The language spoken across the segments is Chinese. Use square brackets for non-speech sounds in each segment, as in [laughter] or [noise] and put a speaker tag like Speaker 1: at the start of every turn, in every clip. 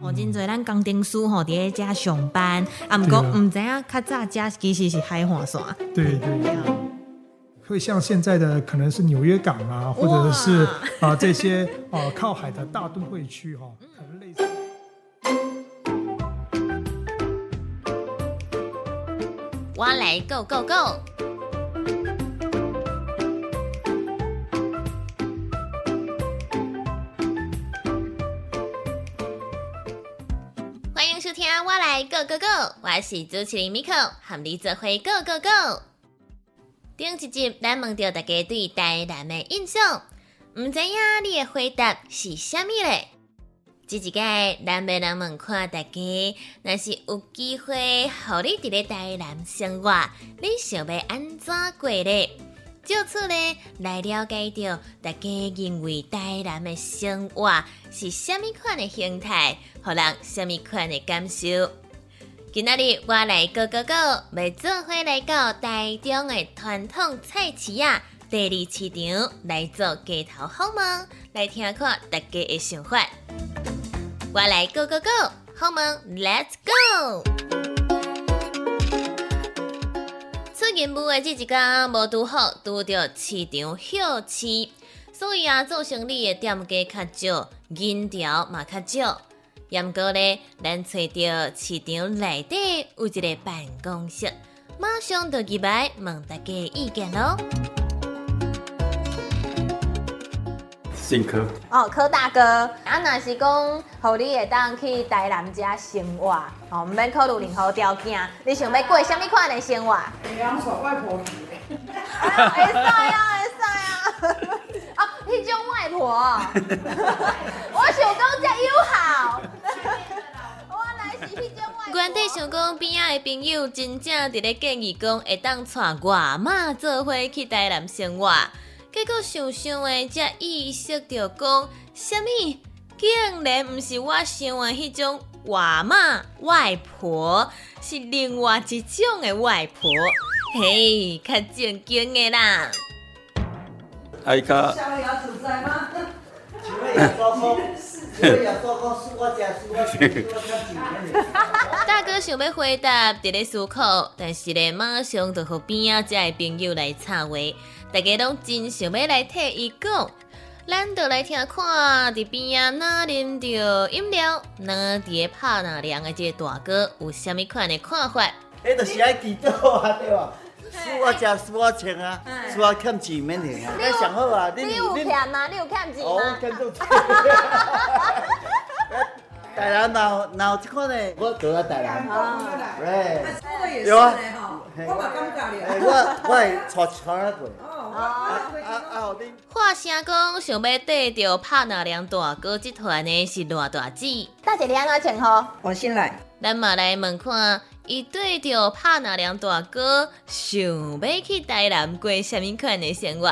Speaker 1: 哦，真侪咱工程师吼伫咧遮上班，啊，毋过
Speaker 2: 对啊
Speaker 1: 毋知影较早遮其实是海岸线。
Speaker 2: 对对，会像现在的可能是纽约港啊，或者是啊这些啊靠海的大都会区哈、可能类似。
Speaker 1: 我来 Go Go Go！Go Go Go》，我是主持人 Miko，和你做回 Go Go Go。顶一集咱问到大家对台南的印象，唔知影你的回答是啥物嘞？这一届咱要来问看大家，若是有机会，互你伫咧台南生活，你想要安怎过咧？就此呢，来了解到大家认为台南的生活是虾米款的形态，互人虾米款的感受。今仔日我来 go go go，要做伙来到台中的传统菜市啊第二市场来做街头访问，来听看大家的想法。我来 go go go，好吗？Let's go！出任务的这一天，无拄好拄着市场休市，所以啊，做生意的店家较少，人潮嘛较少。毋过呢，咱找到市场内底有一个办公室，马上就入来问大家意见咯。
Speaker 3: 姓柯
Speaker 4: 哦，柯大哥，啊，若是讲，互你会当去台南遮生活，哦，毋免考虑任何条件，你想要过什么款的生活？
Speaker 5: 养宠外婆皮，[laughs]
Speaker 4: 啊会使啊，会使啊！哦，迄种外婆，[laughs] 我想讲遮友好。
Speaker 1: 原底想讲边仔的朋友真正伫咧建议讲会当带外妈做伙去台南生活，结果想想的才意识到讲，什物竟然毋是我想的迄种外妈外婆，是另外一种的外婆，嘿，较正经的啦。
Speaker 3: 啊伊较
Speaker 5: 逍遥自在吗？
Speaker 6: 请问有做工？请问有做工是我家是我是我看几年
Speaker 1: 大哥想要回答，伫咧思考，但是咧马上就互边仔遮的朋友来插话，大家拢真想要来替伊讲。咱就来听看，伫边啊哪啉着饮料，哪伫咧拍哪凉的这个大哥有啥物款的看法？
Speaker 6: 迄就是爱啊，对吧？是我食输我穿啊，输我欠钱免停啊。你上好啊，你
Speaker 4: 你有欠吗？你有欠钱
Speaker 6: 哦，
Speaker 4: 吗？
Speaker 6: 欠到钱。[laughs] 台南哪哪有这款的？我住在台南。喂，
Speaker 5: 说的也是
Speaker 6: 有啊
Speaker 5: 我嘛感觉
Speaker 6: 哎
Speaker 5: 了。
Speaker 6: 我我会带船过。
Speaker 5: 哦，
Speaker 6: 啊
Speaker 5: 我
Speaker 6: 啊啊！好恁
Speaker 1: 话声讲，想要缀着拍哪凉大哥集团的是偌大姐。
Speaker 4: 大姐你安怎称呼？
Speaker 5: 我先来。
Speaker 1: 咱嘛来问看，伊对着拍纳良大哥，想要去台南过啥物款的生活？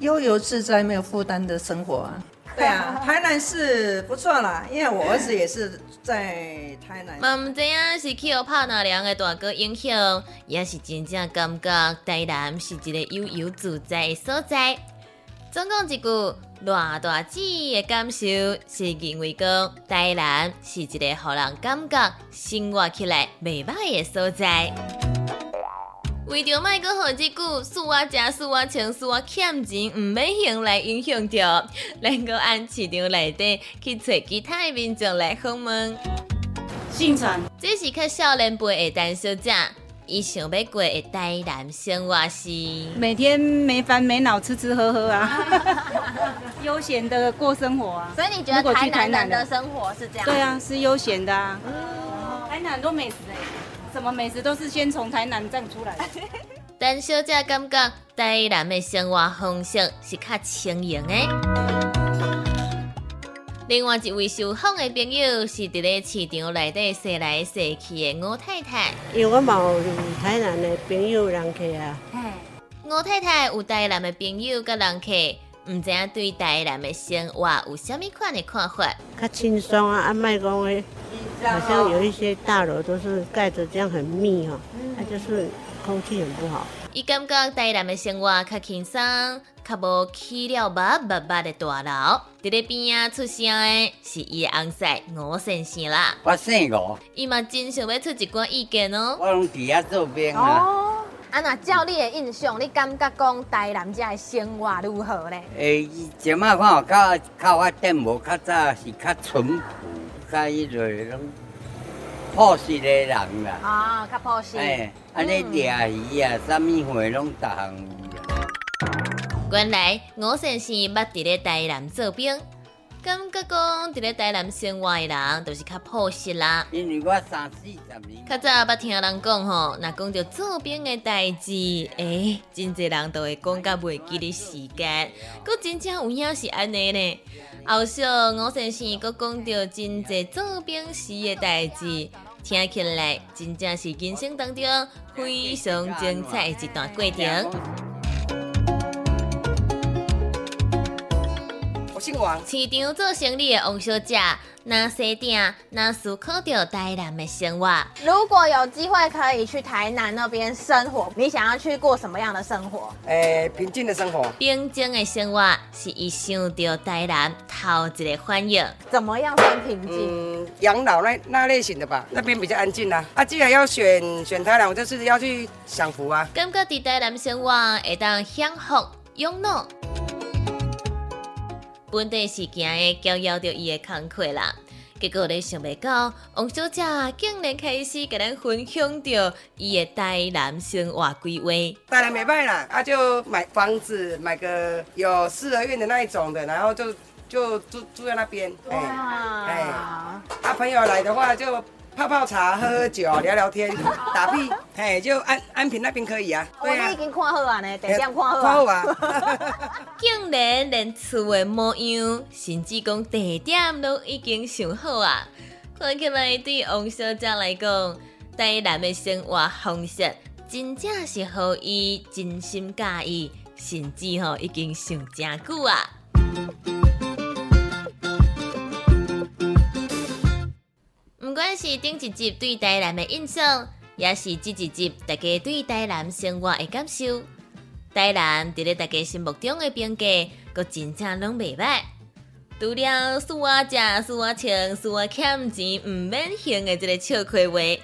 Speaker 7: 悠游自在、没有负担的生活啊。
Speaker 5: 对啊，台南是不错啦，因为我儿子也是在台南。
Speaker 1: 嘛毋知影是去互拍哪凉的大哥影响，也是真正感觉台南是一个悠游自在的所在。总共一句，偌大姊的感受是认为讲台南是一个互人感觉生活起来袂歹的所在。为着卖阁互即句“输我食，输我穿，输我欠钱”毋免用来影响着，咱阁按市场内底去找其他的民众来访问。
Speaker 8: 姓陈，
Speaker 1: 这是较少年辈的单小姐，伊想要过的台南生活是。
Speaker 8: 每天没烦没恼，吃吃喝喝啊，[laughs] 悠闲的过生活啊。
Speaker 4: 所以你觉得
Speaker 8: 如果去
Speaker 4: 台南人
Speaker 8: 台南的
Speaker 4: 的生活是这样？
Speaker 8: 对。啊，是悠闲的啊。台南很多美食哎，什么美食都是先从台南站出来的。[laughs]
Speaker 1: 陈小姐感觉台南的生活方式是较轻盈的。另外一位受访的朋友是伫咧市场内底踅来踅去的吴太太。
Speaker 9: 因为我嘛有台南的朋友人客啊，
Speaker 1: 吴太太有台南的朋友甲人客，毋知影对台南的生活有啥物款的看法？
Speaker 9: 较轻松啊，啊卖讲诶，好像有一些大楼都是盖着这样很密哈、那、就是空气很不好。
Speaker 1: 伊感觉台南的生活较轻松，较无起了密密密的大楼。伫咧边啊出声的是伊的翁婿吴先生啦，
Speaker 3: 我姓吴，
Speaker 1: 伊嘛真想要出一寡意见哦。
Speaker 3: 我拢伫遐做兵啊。
Speaker 4: 哦，啊那照你的印象，你感觉讲台南遮的生活如何咧？
Speaker 3: 诶，即马看较较发展无较早是较淳朴，较迄个拢朴实的人啦。
Speaker 4: 啊，较朴实。
Speaker 3: 诶，安尼掠鱼啊，啥物货拢逐项。
Speaker 1: 原来吴先生捌伫咧台南做兵，感觉讲伫咧台南生活的人都是较朴实啦。
Speaker 3: 因为我三四十年，
Speaker 1: 较早捌听人讲吼，若讲到做兵的代志，诶、真侪人都会讲甲袂记的时间，佫真正有影是安尼呢。后续吴先生佫讲到真侪做兵时的代志，听起来真正是人生当中非常精彩的一段过程。
Speaker 10: 姓王，
Speaker 1: 市场做生意的王小姐，那西定，那思考着台南的生活，
Speaker 4: 如果有机会可以去台南那边生活，你想要去过什么样的生活？
Speaker 10: 诶、平静的生活。
Speaker 1: 平静的生活是伊想到台南头一个反应。
Speaker 4: 怎么样算平静？
Speaker 10: 嗯，养老那那类型的吧，那边比较安静啦、啊。既然要选选台南，我就是要去享福啊。
Speaker 1: 感觉伫台南生活会当享福养老。本地是行的搅扰着伊的工课啦，结果咧想袂到，王小姐竟然开始甲咱分享着伊的台南生活规划。
Speaker 10: 当然没办啦，啊就买房子，买个有四合院的那一种的，然后就就住住在那边。哎哎，啊朋友来的话就泡泡茶、喝喝酒、聊聊天、[laughs] 打屁，嘿就安安平那边可以啊。
Speaker 4: 我你已经看好啊呢，地点看好
Speaker 10: 看好
Speaker 4: 啊。
Speaker 10: 啊。[laughs]
Speaker 1: 竟然连厝的模样，甚至讲地点都已经想好啊！看起来对王小姐来讲，台南的生活方式真正是互伊真心介意，甚至吼已经想真久啊！不管是顶一集对台南的印象，也是这一集大家对台南生活的感受。台南伫咧大家心目中的评价，佫真正拢袂歹。除了输我食、输我穿、输我欠钱毋免还的即个笑亏话，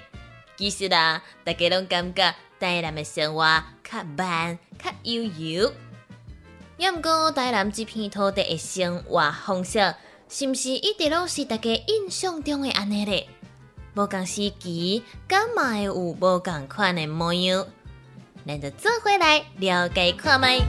Speaker 1: 其实啊，大家拢感觉台南的生活较慢、较悠悠。也毋过，台南这片土地的生活方式，是毋是一直拢是大家印象中的安尼咧？无共时期，敢嘛会有无共款的模样？咱就做回来了解看卖。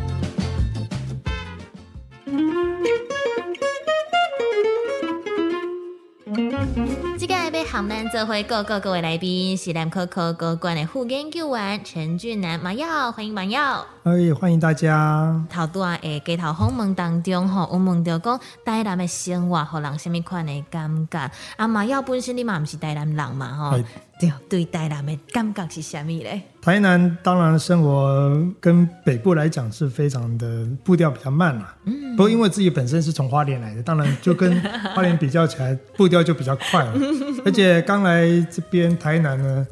Speaker 1: 即个要含咱做回各个各位来宾是南科科高馆的副研究员陈俊南麻药，欢迎麻药。
Speaker 2: 哎，欢迎大家。
Speaker 1: 头段诶，街头访问当中吼，我问到讲台南的生活，互人什么款的感觉？啊，麻药本身你嘛毋是台南人嘛吼
Speaker 2: 哎，
Speaker 1: 对，对台南的感觉是啥物咧？
Speaker 2: 台南当然生活跟北部来讲是非常的步调比较慢啦、
Speaker 1: 嗯
Speaker 2: 不过因为自己本身是从花莲来的，当然就跟 [laughs] 花莲比较起来，步调就比较快了。而且刚来这边台南呢，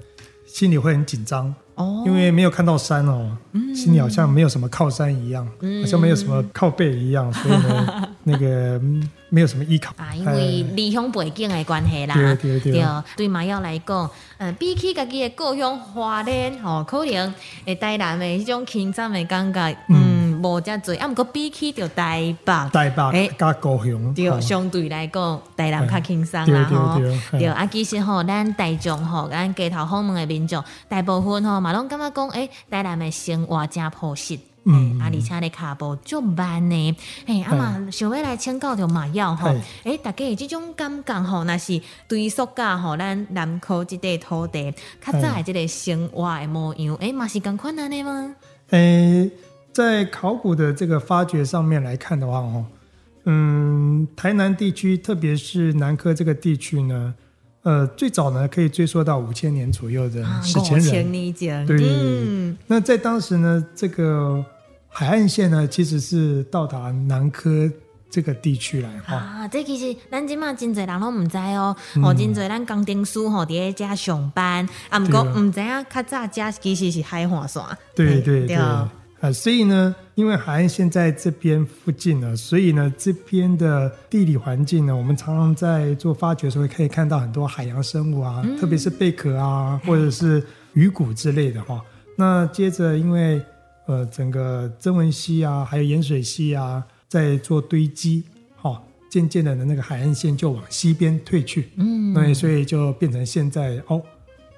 Speaker 2: 心里会很紧张。
Speaker 1: 哦
Speaker 2: 因为没有看到山哦，
Speaker 1: 嗯
Speaker 2: 心里好像没有什么靠山一样，好像没有什么靠背一样，所以呢，[laughs] 那个嗯没有什么依靠。
Speaker 1: 啊，因为离乡背景的关系啦，
Speaker 2: 对对对。
Speaker 1: 对。麻药来讲，呃，比起家己的故乡花莲吼，可能诶台南的迄种轻松的感觉，嗯，无遮多，啊，毋过比起着台北，
Speaker 2: 台北
Speaker 1: 诶。
Speaker 2: 加高雄，
Speaker 1: 对，
Speaker 2: 哦
Speaker 1: 相对来讲，台南较轻松
Speaker 2: 对对
Speaker 1: 啦吼。
Speaker 2: 对
Speaker 1: 啊，其实吼，咱大众吼，咱街头访问的民众，大部分吼嘛拢感觉讲，诶，台南的生活真朴实。
Speaker 2: 嗯
Speaker 1: 啊，而且咧骹步足慢呢，嘿，啊嘛，想要来请教着麻药吼。
Speaker 2: 嘿，
Speaker 1: 诶，大家有即种感觉吼，若是对塑胶吼，咱南科即块土地，较早的即个生活的模样，诶，嘛是共款安尼吗？
Speaker 2: 诶，在考古的这个发掘上面来看的话，吼，嗯，台南地区，特别是南科这个地区呢，呃，最早呢可以追溯到五千年左右的
Speaker 1: 啊
Speaker 2: 史前
Speaker 1: 五千
Speaker 2: 人。
Speaker 1: 年前，
Speaker 2: 对。
Speaker 1: 嗯，
Speaker 2: 那在当时呢，这个海岸线呢，其实是到达南科这个地区来哈。
Speaker 1: 啊，这其实咱即马真侪人拢毋知哦，
Speaker 2: 嗯。
Speaker 1: 哦，真侪咱工程师吼伫咧遮上班，啊，毋过
Speaker 2: 对啊。
Speaker 1: 毋知影较早遮其实是海岸线，
Speaker 2: 对对。对
Speaker 1: 对，
Speaker 2: 啊，所以呢，因为海岸线在这边附近呢，所以呢，这边的地理环境呢，我们常常在做发掘的时候可以看到很多海洋生物啊，特别是贝壳啊，或者是鱼骨之类的哈。那接着，因为呃，整个曾文溪啊，还有盐水溪啊，在做堆积，哈，渐渐的呢，那个海岸线就往西边退去，嗯，那所以就变成现在哦，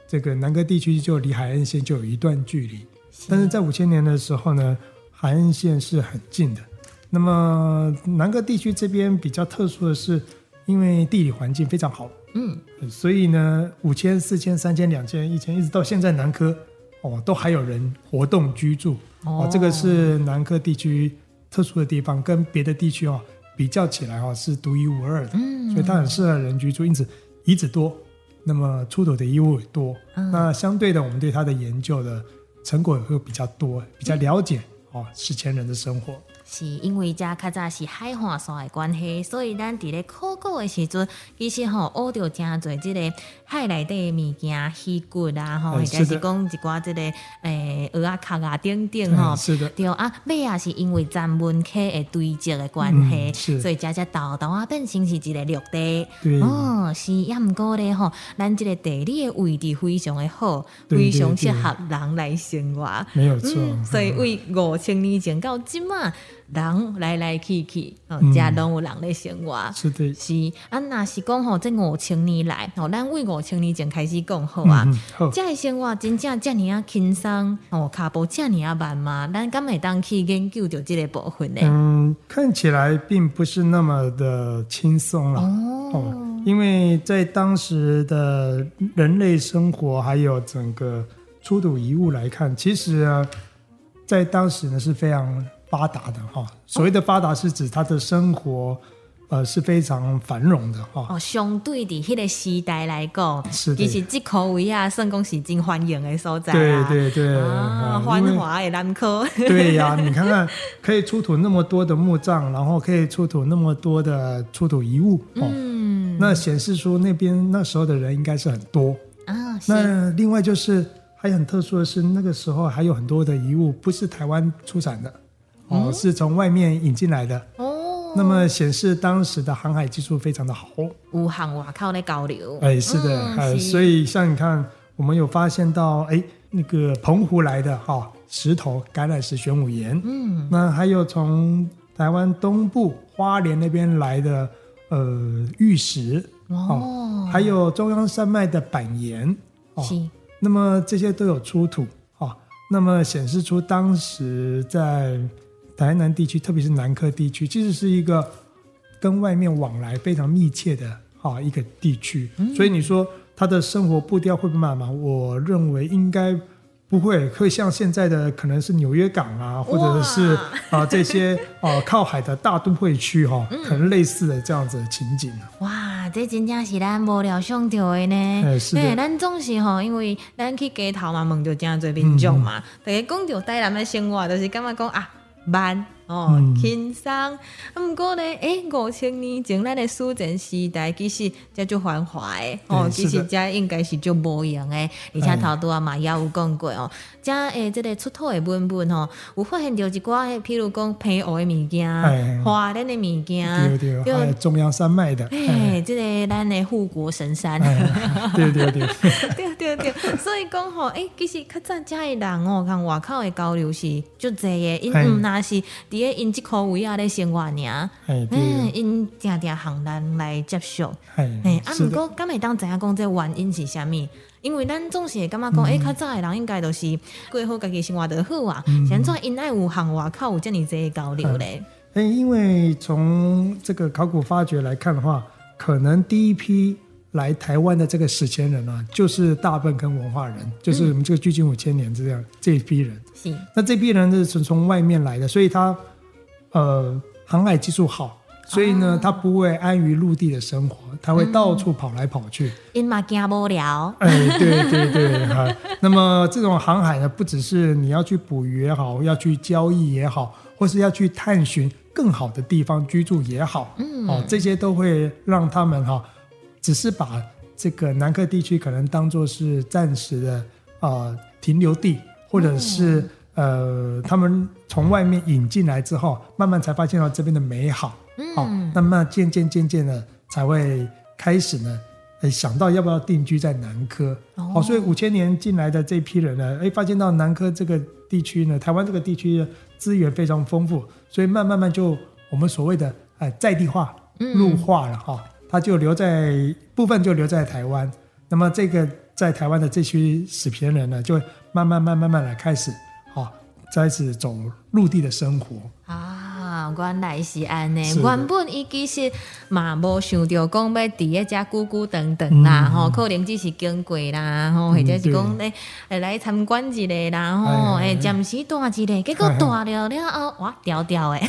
Speaker 2: 这个南哥地区就离海岸线就有一段距离。但是在五千年的时候呢，海岸线是很近的。那么南科地区这边比较特殊的是，因为地理环境非常好，嗯，所以呢，五千、四千、三千、两千、一千，一直到现在南科哦，都还有人活动居住。哦，这个是南科地区特殊的地方，跟别的地区哦比较起来哦是独一无二的。嗯，所以它很适合人居住，因此遗址多，那么出土的衣物也多。那相对的，我们对它的研究的。成果会比较多，比较了解哦，史前人的生活。
Speaker 4: 是因为遮较早是海岸线的关系，所以咱伫咧考古的时阵，其实吼学到真侪即个海内底的物件、鱼骨啊，吼，或者是讲一寡即个诶鹅啊、壳啊等等吼。
Speaker 2: 是的。
Speaker 4: 对啊，尾也是因为咱文科的堆积的关系，所以遮遮豆豆啊变成是一个绿地。
Speaker 2: 对。
Speaker 4: 哦，是也毋过咧吼，咱即个地理的位置非常的好，非常适合人来生活。
Speaker 2: 没有错。
Speaker 4: 所以为五千年前到今嘛。人来来去去，哦，家拢有人咧生活。
Speaker 2: 是的，
Speaker 4: 是啊，那是讲吼，这五千年来，哦，咱为五千年前开始讲好啊。这个生活真正这么啊轻松，哦，脚步这么啊慢嘛？咱敢会当去研究着这个部分呢？
Speaker 2: 嗯，看起来并不是那么的轻松了哦，因为在当时的人类生活还有整个出土遗物来看，其实啊，在当时呢是非常。发达的哈，所谓的发达是指他的生活，呃是非常繁荣的哈。
Speaker 4: 哦，相对的迄个时代来讲，
Speaker 2: 是
Speaker 4: 其实这口位啊，算讲是真欢迎的所在
Speaker 2: 对对对，
Speaker 4: 啊，繁华的南科。
Speaker 2: 对呀，你看看，可以出土那么多的墓葬，然后可以出土那么多的出土遗物，嗯，那显示出那边那时候的人应该是很多
Speaker 4: 啊。
Speaker 2: 那另外就是还很特殊的是，那个时候还有很多的遗物不是台湾出产的。哦，是从外面引进来的。哦。那么显示当时的航海技术非常的好，
Speaker 4: 武汉瓦靠那交流。
Speaker 2: 哎，是的，哎，所以像你看，我们有发现到，哎，那个澎湖来的哈石头橄榄石玄武岩，嗯，那还有从台湾东部花莲那边来的呃玉石，哦，还有中央山脉的板岩，
Speaker 4: 哦，
Speaker 2: 那么这些都有出土，哦，那么显示出当时在。台南地区，特别是南科地区，其实是一个跟外面往来非常密切的啊一个地区，所以你说他的生活步调会不会慢吗？我认为应该。不会，会像现在的可能是纽约港啊，或者是啊这些啊 [laughs] 靠海的大都会区哈，可能类似的这样子的情景。
Speaker 4: 哇，这真正是咱无聊想到的呢。
Speaker 2: 对，
Speaker 4: 咱总是吼，因为咱去街头嘛，问到真侪民众嘛，大家讲到台南的生活，就是感觉讲啊慢。哦，轻松。啊，毋过呢，诶，五千年前咱的苏城时代其实才就繁华诶。哦，其实遮应该是就无用诶。而且头拄啊嘛也有讲过哦，遮诶，即个出土诶文物吼，有发现着一寡诶，譬如讲平湖诶物件，华人诶物件，
Speaker 2: 对对，中央山脉的，
Speaker 4: 诶，即个咱的护国神山，
Speaker 2: 对对对，
Speaker 4: 对对 [laughs] 对，所以讲吼，诶，其实较早遮诶人哦，看外口诶交流是足济诶，因毋那是。伫咧因即箍位啊咧生活尔，嗯，因定定行人来接受，
Speaker 2: 哎，
Speaker 4: 啊，毋过敢会当知影讲这原因是啥物？因为咱总是会感觉讲，诶，较早诶人应该都是过好家己生活得好啊，现在因爱有行外口有遮尔济交流咧。
Speaker 2: 哎，因为从这个考古发掘来看的话，可能第一批来台湾的这个史前人啊，就是大笨跟文化人，就是我们这个距今五千年这样这一批人。那这批人是从从外面来的，所以他呃航海技术好，所以呢他不会安于陆地的生活，他会到处跑来跑去。
Speaker 4: 因嘛惊无聊。
Speaker 2: 哎，对对对哈。[laughs] 那么这种航海呢，不只是你要去捕鱼也好，要去交易也好，或是要去探寻更好的地方居住也好，嗯，哦，这些都会让他们哈，只是把这个南科地区可能当做是暂时的啊停留地。或者是呃，他们从外面引进来之后，慢慢才发现到这边的美好，好、
Speaker 4: 嗯
Speaker 2: 那么渐渐渐渐的才会开始呢，呃，想到要不要定居在南科，
Speaker 4: 哦。
Speaker 2: 好、所以五千年进来的这批人呢，哎，发现到南科这个地区呢，台湾这个地区的资源非常丰富，所以慢慢慢就我们所谓的呃在地化、
Speaker 4: 嗯。
Speaker 2: 陆化了哈、他就留在部分就留在台湾，那么这个在台湾的这些死皮人呢，就慢慢慢慢慢来开始，好、开始走陆地的生活。
Speaker 4: 啊，原来是安尼。原本伊其实嘛无想着讲要伫咧遮久久长长啦，
Speaker 2: 嗯
Speaker 4: 吼、可能只是经过啦，吼、或者是讲咧诶来参观一下啦，吼、
Speaker 2: 哎
Speaker 4: 诶暂时住一下，结果住了了后，哇，调调诶。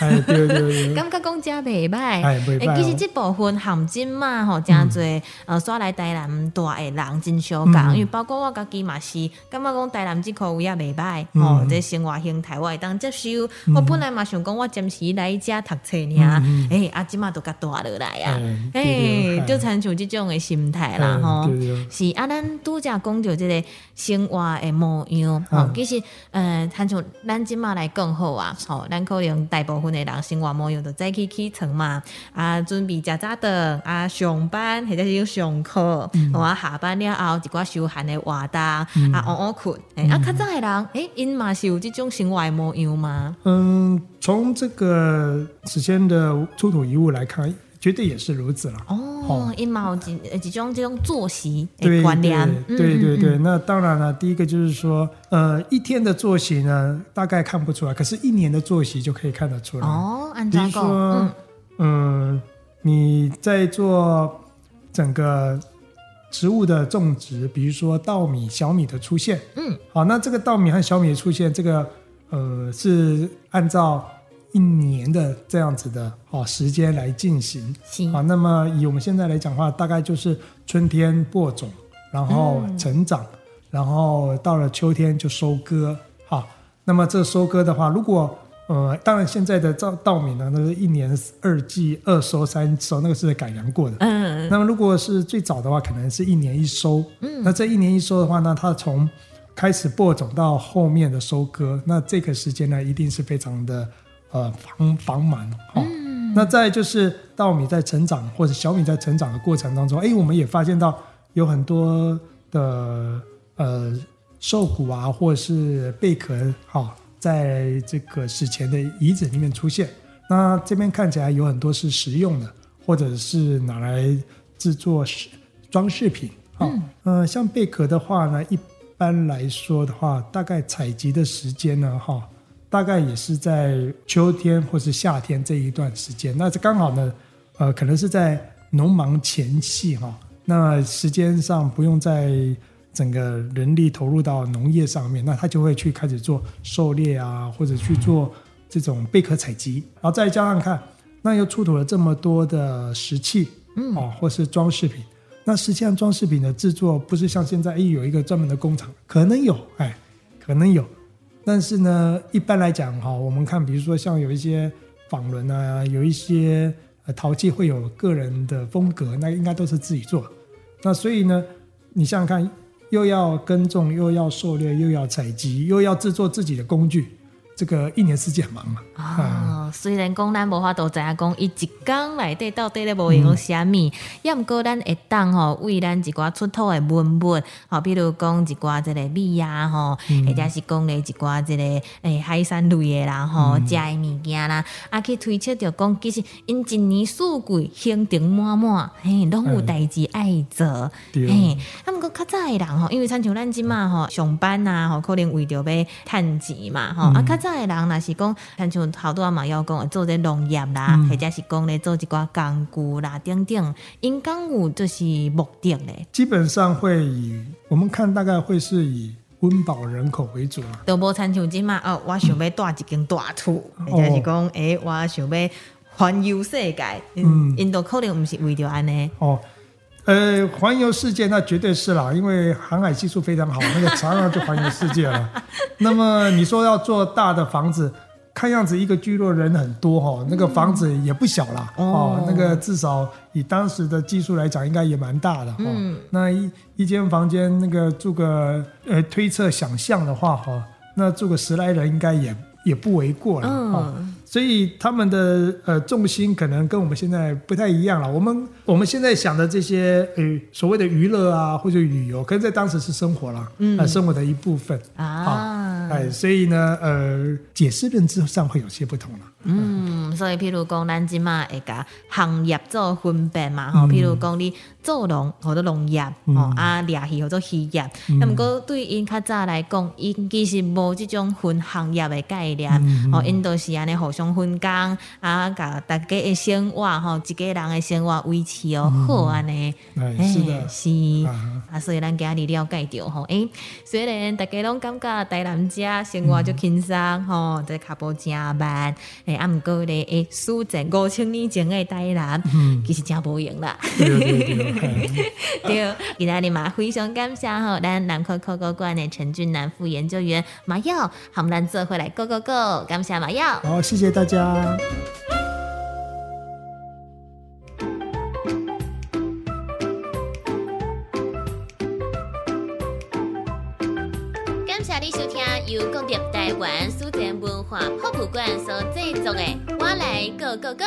Speaker 4: [laughs] 感觉讲遮袂歹，
Speaker 2: 哎袂歹哦。
Speaker 4: 其实即部分含金嘛吼，真侪呃刷来台南住诶人真相共，
Speaker 2: 嗯
Speaker 4: 因为包括我家己嘛是感觉讲台南即块位也袂歹
Speaker 2: 嗯。
Speaker 4: 吼，这生活形态我会当接受。我本来嘛想讲我暂时来遮读册尔诶，啊即马都甲大落来啊。
Speaker 2: 哎，
Speaker 4: 就参像即种的心态啦
Speaker 2: 哎
Speaker 4: 吼。是啊，咱拄则讲着即个生活的模样吼
Speaker 2: 嗯，
Speaker 4: 其实呃，参像咱即嘛来讲好啊，吼，咱可能大部分的人生活模样就早起起床嘛，啊，准备食早顿，啊，上班或者是上课，或啊下班了后一寡休闲的活动，啊，晚晚困，诶，啊，较早的人，诶，因嘛是有即种生活的模样嘛，
Speaker 2: 嗯，从这个史前的出土遗物来看，绝对也是如此了。
Speaker 4: 哦，因嘛有一一种这种作息的
Speaker 2: 对
Speaker 4: 观念，
Speaker 2: 对对对那当然了，第一个就是说，呃，一天的作息呢，大概看不出来，可是一年的作息就可以看得出来。
Speaker 4: 哦，按
Speaker 2: 比如？说
Speaker 4: 嗯，
Speaker 2: 嗯，你在做整个植物的种植，比如说稻米、小米的出现，
Speaker 4: 嗯，
Speaker 2: 好，那这个稻米和小米的出现，这个呃是按照一年的这样子的哦时间来进行。
Speaker 4: 是
Speaker 2: 好，那么以我们现在来讲的话，大概就是春天播种，然后
Speaker 4: 嗯
Speaker 2: 成长，然后到了秋天就收割。好，那么这收割的话，如果呃，当然现在的稻稻米呢，那是一年二季二收三收，那个是改良过的。
Speaker 4: 嗯
Speaker 2: 那么如果是最早的话，可能是一年一收。
Speaker 4: 嗯
Speaker 2: 那这一年一收的话呢，它从开始播种到后面的收割，那这个时间呢，一定是非常的呃繁繁忙哈。
Speaker 4: 嗯
Speaker 2: 那再就是稻米在成长或者小米在成长的过程当中，哎，我们也发现到有很多的呃兽骨啊，或者是贝壳，哈、在这个史前的遗址里面出现。那这边看起来有很多是食用的，或者是拿来制作饰装饰品。哈、
Speaker 4: 嗯
Speaker 2: 呃，像贝壳的话呢，一般来说的话，大概采集的时间呢，哈、大概也是在秋天或是夏天这一段时间。那这刚好呢，呃，可能是在农忙前期哈、那时间上不用在整个人力投入到农业上面，那他就会去开始做狩猎啊，或者去做这种贝壳采集，然后再加上看，那又出土了这么多的石器，
Speaker 4: 嗯
Speaker 2: 哦，或是装饰品。那实际上装饰品的制作不是像现在，哎，有一个专门的工厂，可能有，哎，可能有，但是呢，一般来讲哈，我们看，比如说像有一些纺轮啊，有一些陶器会有个人的风格，那应该都是自己做。那所以呢，你想想看，又要耕种，又要狩猎，又要采集，又要制作自己的工具，这个一年四季很忙嘛。
Speaker 4: 哦，虽然讲咱无法度知影讲伊一工内底到底咧无用啥物，抑毋过咱会当吼为咱一寡出土的文物，吼，比如讲一寡即个米啊，吼，或者是讲咧一寡即个诶海产类的啦，吼，食的物件啦，啊去推测着讲，其实因一年四季行程满满，嘿，拢有代志爱做，
Speaker 2: 对。
Speaker 4: 嘿，啊，毋过较早的人吼，因为亲像咱即嘛吼上班啊，吼可能为着要趁钱嘛，吼、啊，较早的人若是讲，亲像好多嘛要讲做这农业啦，
Speaker 2: 嗯
Speaker 4: 或者是讲咧做一寡工具啦，等等，因讲有就是目的咧，
Speaker 2: 基本上会以我们看大概会是以温饱人口为主啊。
Speaker 4: 都无参像即嘛哦，我想要带一间大厝，
Speaker 2: 嗯
Speaker 4: 或者是讲，诶、我想要环游世界，因
Speaker 2: 嗯
Speaker 4: 因都可能毋是为着安尼。
Speaker 2: 哦，呃，环游世界那绝对是啦，因为航海技术非常好，那个常常就环游世界了。[laughs] 那么你说要做大的房子，看样子一个聚落人很多哈、哦，那个房子也不小啦。
Speaker 4: 哦
Speaker 2: 哦，那个至少以当时的技术来讲，应该也蛮大的哈、
Speaker 4: 嗯
Speaker 2: 那一一间房间那个住个呃推测想象的话哈、那住个十来人应该也也不为过了啊。
Speaker 4: 嗯
Speaker 2: 所以他们的呃重心可能跟我们现在不太一样了。我们我们现在想的这些呃所谓的娱乐啊或者旅游，可能在当时是生活了，
Speaker 4: 嗯。
Speaker 2: 呃生活的一部分。
Speaker 4: 啊。
Speaker 2: 哎，所以呢呃解释认知上会有些不同了。
Speaker 4: 嗯，所以譬如讲，咱即嘛会甲行业做分辨嘛，譬如讲你做农或者农业，
Speaker 2: 嗯。
Speaker 4: 吼、啊掠鱼或者渔业，
Speaker 2: 嗯。
Speaker 4: 那么过对因较早来讲，因其实无即种分行业的概念，
Speaker 2: 嗯
Speaker 4: 吼、因都是安尼互相分工，啊，甲大家的生活吼，一个人的生活维持哦好安尼，
Speaker 2: 哎是的。
Speaker 4: 是。啊，所以咱今日了解到吼，诶、虽然大家拢感觉台南遮生活就轻松吼，这脚步正慢，诶、啊，毋过咧，诶，数前五千年前的台南，
Speaker 2: 嗯。
Speaker 4: 其实真无用啦。
Speaker 2: 对 [laughs]
Speaker 4: 今仔日嘛非常感谢吼，咱南科科高馆的陈俊南副研究员马耀，含咱做回来 Go Go Go，感谢马耀。
Speaker 2: 好，谢谢谢大家。
Speaker 4: 感谢你收听由国立台湾书展文化博物馆所制作的《我来 Go Go Go》。